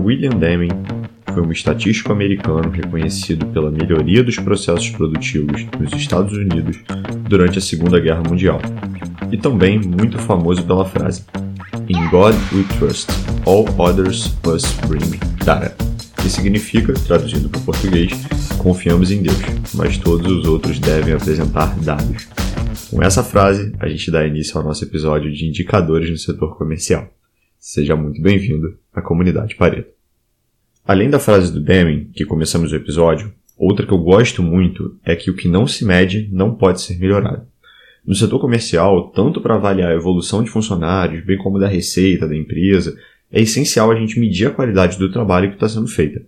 William Deming foi um estatístico americano reconhecido pela melhoria dos processos produtivos nos Estados Unidos durante a Segunda Guerra Mundial, e também muito famoso pela frase In God we trust, all others must bring data, que significa, traduzindo para o português, confiamos em Deus, mas todos os outros devem apresentar dados. Com essa frase, a gente dá início ao nosso episódio de indicadores no setor comercial. Seja muito bem-vindo à comunidade Pareto. Além da frase do Deming, que começamos o episódio, outra que eu gosto muito é que o que não se mede não pode ser melhorado. No setor comercial, tanto para avaliar a evolução de funcionários, bem como da receita da empresa, é essencial a gente medir a qualidade do trabalho que está sendo feita.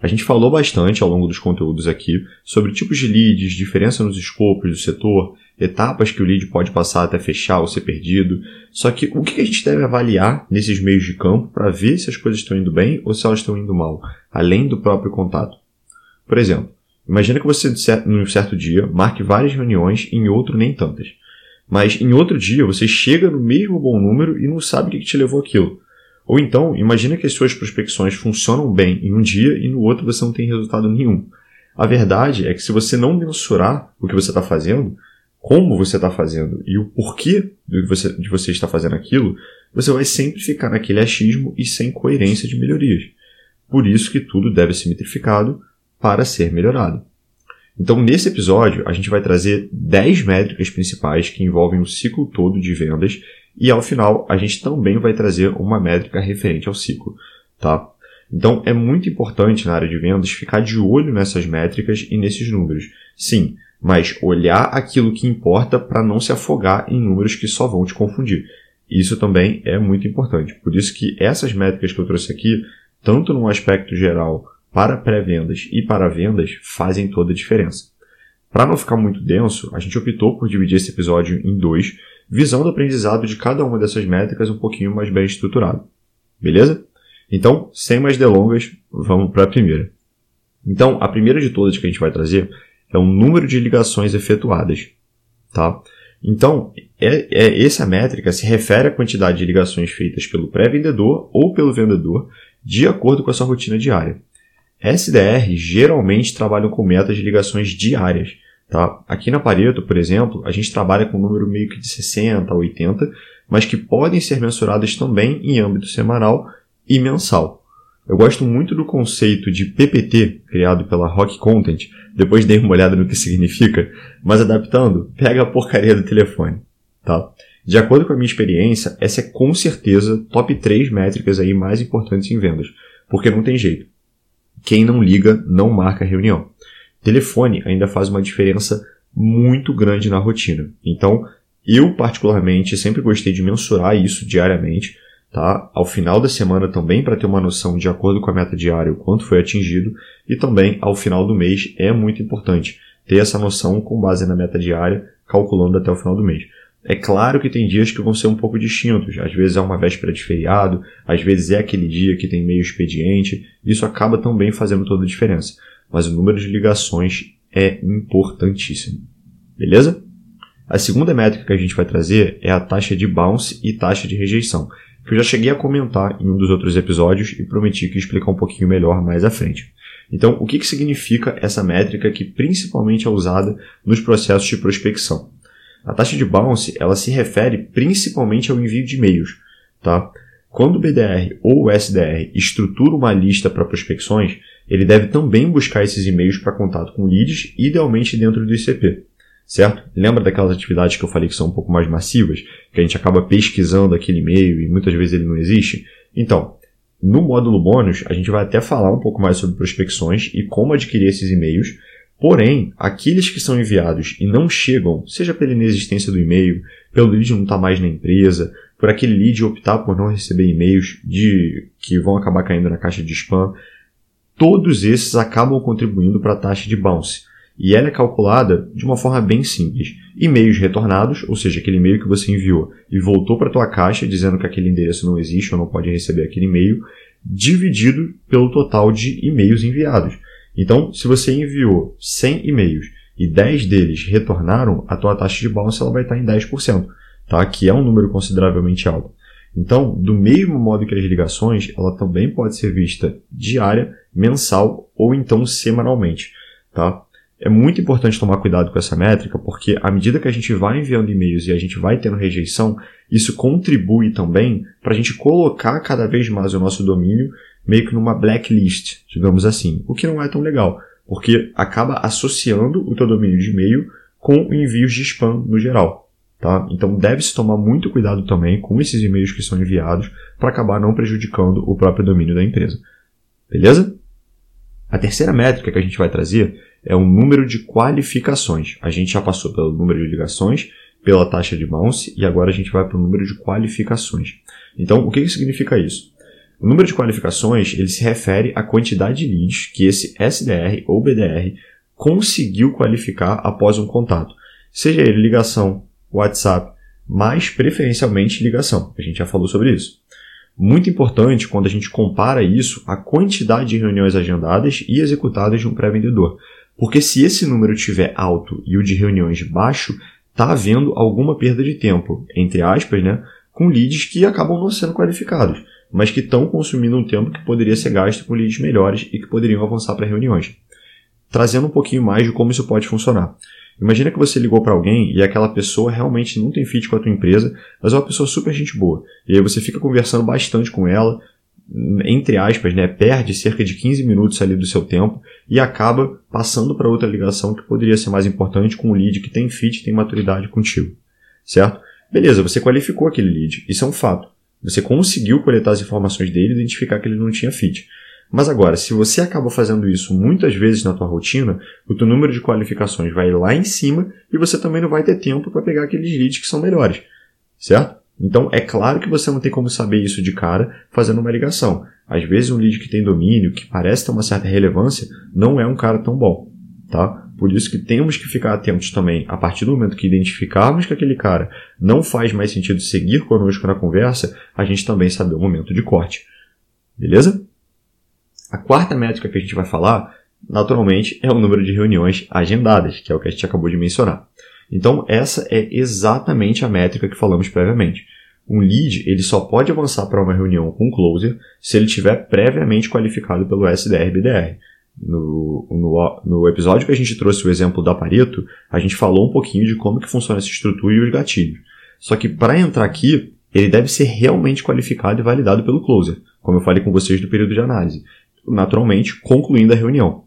A gente falou bastante ao longo dos conteúdos aqui sobre tipos de leads, diferença nos escopos do setor, etapas que o lead pode passar até fechar ou ser perdido. Só que o que a gente deve avaliar nesses meios de campo para ver se as coisas estão indo bem ou se elas estão indo mal, além do próprio contato? Por exemplo, imagina que você, num certo dia, marque várias reuniões e em outro nem tantas. Mas em outro dia você chega no mesmo bom número e não sabe o que te levou aquilo. Ou então, imagina que as suas prospecções funcionam bem em um dia e no outro você não tem resultado nenhum. A verdade é que se você não mensurar o que você está fazendo, como você está fazendo e o porquê de você, de você estar fazendo aquilo, você vai sempre ficar naquele achismo e sem coerência de melhorias. Por isso que tudo deve ser metrificado para ser melhorado. Então, nesse episódio, a gente vai trazer 10 métricas principais que envolvem o ciclo todo de vendas e ao final, a gente também vai trazer uma métrica referente ao ciclo, tá? Então, é muito importante na área de vendas ficar de olho nessas métricas e nesses números. Sim, mas olhar aquilo que importa para não se afogar em números que só vão te confundir. Isso também é muito importante. Por isso que essas métricas que eu trouxe aqui, tanto no aspecto geral para pré-vendas e para vendas, fazem toda a diferença. Para não ficar muito denso, a gente optou por dividir esse episódio em dois, visando o aprendizado de cada uma dessas métricas um pouquinho mais bem estruturado. Beleza? Então, sem mais delongas, vamos para a primeira. Então, a primeira de todas que a gente vai trazer é o número de ligações efetuadas. Tá? Então, é, é, essa métrica se refere à quantidade de ligações feitas pelo pré-vendedor ou pelo vendedor de acordo com a sua rotina diária. SDR geralmente trabalham com metas de ligações diárias, Tá? Aqui na Pareto, por exemplo, a gente trabalha com um número meio que de 60 a 80, mas que podem ser mensuradas também em âmbito semanal e mensal. Eu gosto muito do conceito de PPT, criado pela Rock Content, depois dei uma olhada no que significa, mas adaptando, pega a porcaria do telefone. Tá? De acordo com a minha experiência, essa é com certeza top 3 métricas aí mais importantes em vendas, porque não tem jeito. Quem não liga não marca reunião telefone ainda faz uma diferença muito grande na rotina. Então, eu particularmente sempre gostei de mensurar isso diariamente, tá? Ao final da semana também para ter uma noção de acordo com a meta diária o quanto foi atingido e também ao final do mês é muito importante ter essa noção com base na meta diária, calculando até o final do mês. É claro que tem dias que vão ser um pouco distintos. Às vezes é uma véspera de feriado, às vezes é aquele dia que tem meio expediente. Isso acaba também fazendo toda a diferença mas o número de ligações é importantíssimo. Beleza? A segunda métrica que a gente vai trazer é a taxa de bounce e taxa de rejeição, que eu já cheguei a comentar em um dos outros episódios e prometi que explicar um pouquinho melhor mais à frente. Então, o que, que significa essa métrica que principalmente é usada nos processos de prospecção? A taxa de bounce ela se refere principalmente ao envio de e-mails. Tá? Quando o BDR ou o SDR estrutura uma lista para prospecções, ele deve também buscar esses e-mails para contato com leads, idealmente dentro do ICP. Certo? Lembra daquelas atividades que eu falei que são um pouco mais massivas, que a gente acaba pesquisando aquele e-mail e muitas vezes ele não existe? Então, no módulo bônus, a gente vai até falar um pouco mais sobre prospecções e como adquirir esses e-mails, Porém, aqueles que são enviados e não chegam, seja pela inexistência do e-mail, pelo lead não estar tá mais na empresa, por aquele lead optar por não receber e-mails de que vão acabar caindo na caixa de spam, todos esses acabam contribuindo para a taxa de bounce. E ela é calculada de uma forma bem simples. E-mails retornados, ou seja, aquele e-mail que você enviou e voltou para a tua caixa dizendo que aquele endereço não existe ou não pode receber aquele e-mail, dividido pelo total de e-mails enviados. Então, se você enviou 100 e-mails e 10 deles retornaram, a tua taxa de bounce ela vai estar em 10%, tá? que é um número consideravelmente alto. Então, do mesmo modo que as ligações, ela também pode ser vista diária, mensal ou então semanalmente, tá? É muito importante tomar cuidado com essa métrica, porque à medida que a gente vai enviando e-mails e a gente vai tendo rejeição, isso contribui também para a gente colocar cada vez mais o nosso domínio meio que numa blacklist, digamos assim, o que não é tão legal, porque acaba associando o teu domínio de e-mail com envios de spam no geral. Tá? Então deve-se tomar muito cuidado também com esses e-mails que são enviados para acabar não prejudicando o próprio domínio da empresa. Beleza? A terceira métrica que a gente vai trazer é o número de qualificações. A gente já passou pelo número de ligações, pela taxa de bounce e agora a gente vai para o número de qualificações. Então, o que, que significa isso? O número de qualificações ele se refere à quantidade de leads que esse SDR ou BDR conseguiu qualificar após um contato, seja ele ligação, WhatsApp, mas preferencialmente ligação. A gente já falou sobre isso. Muito importante quando a gente compara isso à quantidade de reuniões agendadas e executadas de um pré-vendedor. Porque se esse número estiver alto e o de reuniões baixo, está havendo alguma perda de tempo, entre aspas, né, com leads que acabam não sendo qualificados, mas que estão consumindo um tempo que poderia ser gasto com leads melhores e que poderiam avançar para reuniões. Trazendo um pouquinho mais de como isso pode funcionar. Imagina que você ligou para alguém e aquela pessoa realmente não tem fit com a tua empresa, mas é uma pessoa super gente boa. E aí você fica conversando bastante com ela, entre aspas, né, perde cerca de 15 minutos ali do seu tempo e acaba passando para outra ligação que poderia ser mais importante com um lead que tem fit, tem maturidade contigo. Certo? Beleza, você qualificou aquele lead, isso é um fato. Você conseguiu coletar as informações dele e identificar que ele não tinha fit. Mas agora, se você acaba fazendo isso muitas vezes na tua rotina, o teu número de qualificações vai lá em cima e você também não vai ter tempo para pegar aqueles leads que são melhores. Certo? Então, é claro que você não tem como saber isso de cara fazendo uma ligação. Às vezes, um lead que tem domínio, que parece ter uma certa relevância, não é um cara tão bom, tá? Por isso que temos que ficar atentos também, a partir do momento que identificarmos que aquele cara não faz mais sentido seguir conosco na conversa, a gente também saber o momento de corte. Beleza? A quarta métrica que a gente vai falar, naturalmente, é o número de reuniões agendadas, que é o que a gente acabou de mencionar. Então, essa é exatamente a métrica que falamos previamente. Um lead ele só pode avançar para uma reunião com um closer se ele tiver previamente qualificado pelo SDR-BDR. No, no, no, episódio que a gente trouxe o exemplo da Pareto, a gente falou um pouquinho de como que funciona essa estrutura e os gatilhos. Só que para entrar aqui, ele deve ser realmente qualificado e validado pelo closer, como eu falei com vocês do período de análise, naturalmente concluindo a reunião.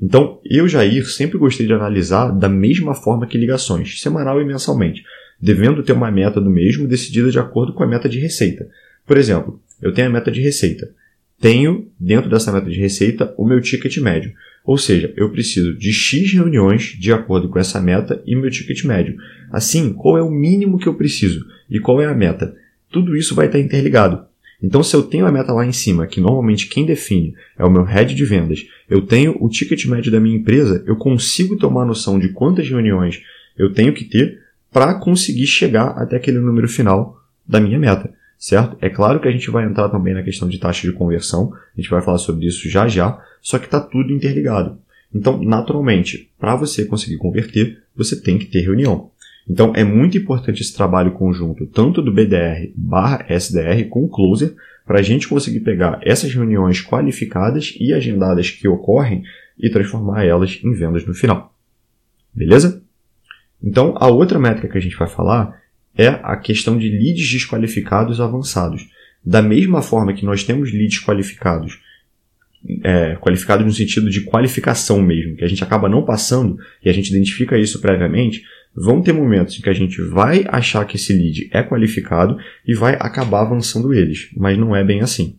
Então, eu, Jair, sempre gostei de analisar da mesma forma que ligações, semanal e mensalmente, devendo ter uma meta do mesmo decidida de acordo com a meta de receita. Por exemplo, eu tenho a meta de receita. Tenho, dentro dessa meta de receita, o meu ticket médio. Ou seja, eu preciso de X reuniões de acordo com essa meta e meu ticket médio. Assim, qual é o mínimo que eu preciso e qual é a meta? Tudo isso vai estar interligado. Então, se eu tenho a meta lá em cima, que normalmente quem define é o meu head de vendas, eu tenho o ticket médio da minha empresa, eu consigo tomar noção de quantas reuniões eu tenho que ter para conseguir chegar até aquele número final da minha meta, certo? É claro que a gente vai entrar também na questão de taxa de conversão, a gente vai falar sobre isso já já, só que está tudo interligado. Então, naturalmente, para você conseguir converter, você tem que ter reunião. Então é muito importante esse trabalho conjunto, tanto do BDR barra SDR com o Closer, para a gente conseguir pegar essas reuniões qualificadas e agendadas que ocorrem e transformar elas em vendas no final. Beleza? Então a outra métrica que a gente vai falar é a questão de leads desqualificados avançados. Da mesma forma que nós temos leads qualificados, é, qualificados no sentido de qualificação mesmo, que a gente acaba não passando e a gente identifica isso previamente, vão ter momentos em que a gente vai achar que esse lead é qualificado e vai acabar avançando eles, mas não é bem assim.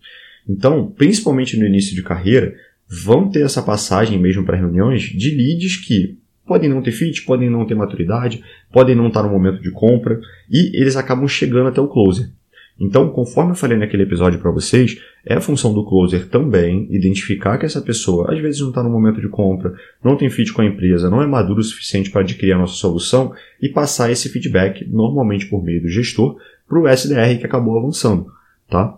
Então, principalmente no início de carreira, vão ter essa passagem mesmo para reuniões de leads que podem não ter fit, podem não ter maturidade, podem não estar no momento de compra e eles acabam chegando até o closer. Então, conforme eu falei naquele episódio para vocês, é a função do closer também identificar que essa pessoa às vezes não está no momento de compra, não tem fit com a empresa, não é maduro o suficiente para adquirir a nossa solução e passar esse feedback, normalmente por meio do gestor, para o SDR que acabou avançando. Tá?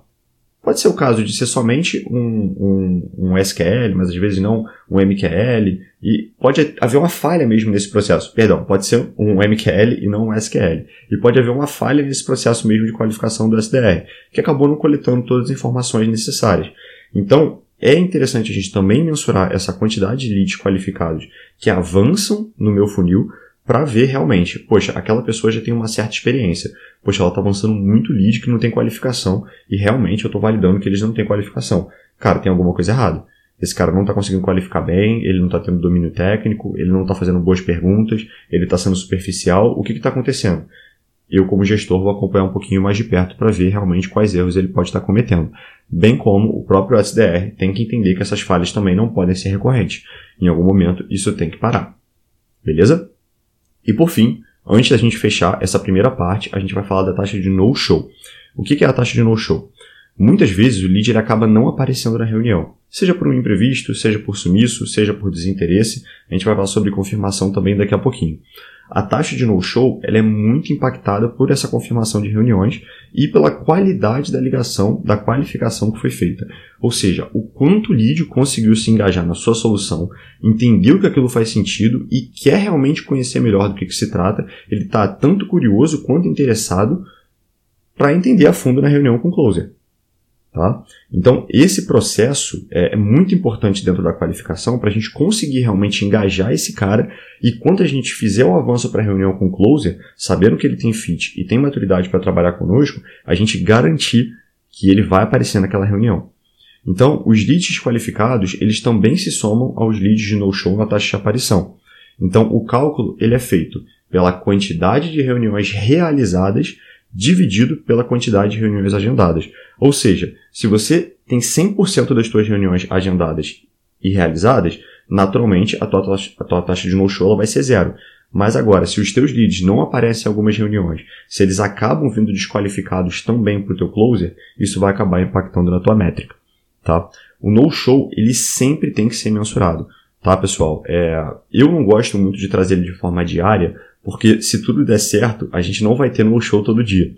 Pode ser o caso de ser somente um, um, um, SQL, mas às vezes não um MQL, e pode haver uma falha mesmo nesse processo. Perdão, pode ser um MQL e não um SQL. E pode haver uma falha nesse processo mesmo de qualificação do SDR, que acabou não coletando todas as informações necessárias. Então, é interessante a gente também mensurar essa quantidade de leads qualificados que avançam no meu funil para ver realmente, poxa, aquela pessoa já tem uma certa experiência. Poxa, ela está avançando muito lead que não tem qualificação e realmente eu estou validando que eles não têm qualificação. Cara, tem alguma coisa errada. Esse cara não está conseguindo qualificar bem, ele não está tendo domínio técnico, ele não está fazendo boas perguntas, ele está sendo superficial. O que está acontecendo? Eu, como gestor, vou acompanhar um pouquinho mais de perto para ver realmente quais erros ele pode estar cometendo. Bem como o próprio SDR tem que entender que essas falhas também não podem ser recorrentes. Em algum momento, isso tem que parar. Beleza? E por fim, antes da gente fechar essa primeira parte, a gente vai falar da taxa de no-show. O que é a taxa de no-show? Muitas vezes o lead acaba não aparecendo na reunião, seja por um imprevisto, seja por sumiço, seja por desinteresse. A gente vai falar sobre confirmação também daqui a pouquinho. A taxa de no-show é muito impactada por essa confirmação de reuniões e pela qualidade da ligação, da qualificação que foi feita. Ou seja, o quanto o lead conseguiu se engajar na sua solução, entendeu que aquilo faz sentido e quer realmente conhecer melhor do que, que se trata. Ele está tanto curioso quanto interessado para entender a fundo na reunião com o closer. Tá? Então, esse processo é, é muito importante dentro da qualificação para a gente conseguir realmente engajar esse cara e quando a gente fizer o avanço para a reunião com o closer, sabendo que ele tem fit e tem maturidade para trabalhar conosco, a gente garantir que ele vai aparecer naquela reunião. Então, os leads qualificados, eles também se somam aos leads de no-show na taxa de aparição. Então, o cálculo ele é feito pela quantidade de reuniões realizadas dividido pela quantidade de reuniões agendadas. Ou seja, se você tem 100% das suas reuniões agendadas e realizadas, naturalmente a tua, taxa, a tua taxa de no-show vai ser zero. Mas agora, se os teus leads não aparecem em algumas reuniões, se eles acabam vindo desqualificados também para o teu closer, isso vai acabar impactando na tua métrica. Tá? O no-show, ele sempre tem que ser mensurado. Tá, pessoal? É, eu não gosto muito de trazer ele de forma diária, porque se tudo der certo, a gente não vai ter no show todo dia,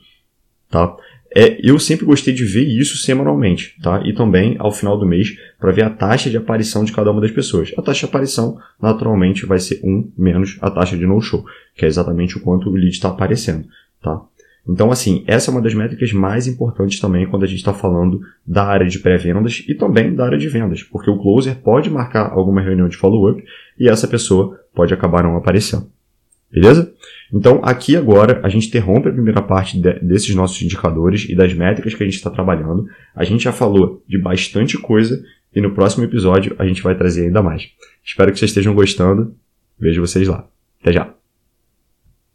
tá? É, eu sempre gostei de ver isso semanalmente, tá? E também ao final do mês para ver a taxa de aparição de cada uma das pessoas. A taxa de aparição, naturalmente, vai ser 1 menos a taxa de no-show, que é exatamente o quanto o lead está aparecendo, tá? Então, assim, essa é uma das métricas mais importantes também quando a gente está falando da área de pré-vendas e também da área de vendas, porque o closer pode marcar alguma reunião de follow-up e essa pessoa pode acabar não aparecendo. Beleza? Então, aqui agora, a gente interrompe a primeira parte de, desses nossos indicadores e das métricas que a gente está trabalhando. A gente já falou de bastante coisa e no próximo episódio a gente vai trazer ainda mais. Espero que vocês estejam gostando. Vejo vocês lá. Até já!